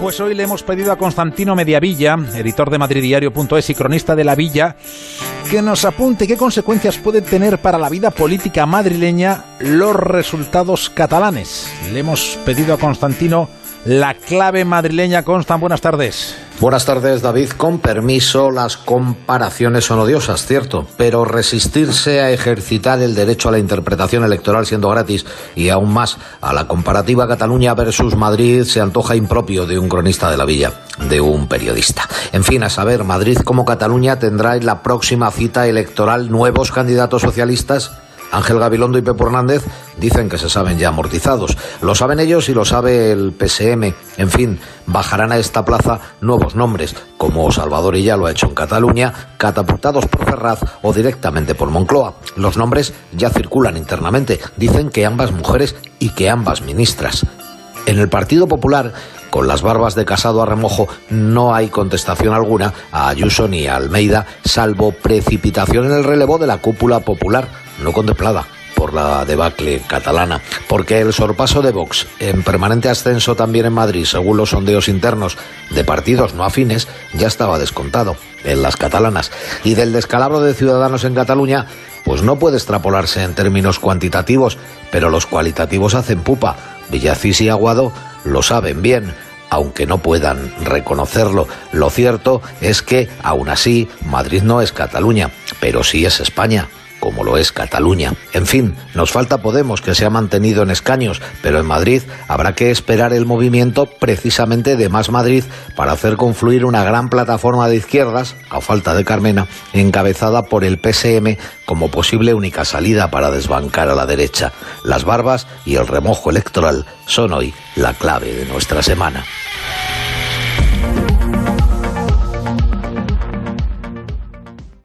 Pues hoy le hemos pedido a Constantino Mediavilla, editor de madridiario.es y cronista de La Villa, que nos apunte qué consecuencias pueden tener para la vida política madrileña los resultados catalanes. Le hemos pedido a Constantino la clave madrileña. Constan, buenas tardes. Buenas tardes, David. Con permiso, las comparaciones son odiosas, cierto, pero resistirse a ejercitar el derecho a la interpretación electoral siendo gratis y aún más a la comparativa Cataluña versus Madrid se antoja impropio de un cronista de la villa, de un periodista. En fin, a saber, Madrid como Cataluña tendrá en la próxima cita electoral nuevos candidatos socialistas Ángel Gabilondo y Pepo Hernández dicen que se saben ya amortizados. Lo saben ellos y lo sabe el PSM. En fin, bajarán a esta plaza nuevos nombres, como Salvador ya lo ha hecho en Cataluña, catapultados por Ferraz o directamente por Moncloa. Los nombres ya circulan internamente. Dicen que ambas mujeres y que ambas ministras. En el Partido Popular con las barbas de casado a remojo no hay contestación alguna a Ayuso ni a Almeida, salvo precipitación en el relevo de la cúpula popular, no contemplada por la debacle catalana, porque el sorpaso de Vox, en permanente ascenso también en Madrid, según los sondeos internos de partidos no afines, ya estaba descontado en las catalanas. Y del descalabro de ciudadanos en Cataluña, pues no puede extrapolarse en términos cuantitativos, pero los cualitativos hacen pupa. Villacís y Aguado lo saben bien aunque no puedan reconocerlo. Lo cierto es que, aún así, Madrid no es Cataluña, pero sí es España como lo es Cataluña. En fin, nos falta Podemos, que se ha mantenido en escaños, pero en Madrid habrá que esperar el movimiento precisamente de Más Madrid para hacer confluir una gran plataforma de izquierdas, a falta de Carmena, encabezada por el PSM como posible única salida para desbancar a la derecha. Las barbas y el remojo electoral son hoy la clave de nuestra semana.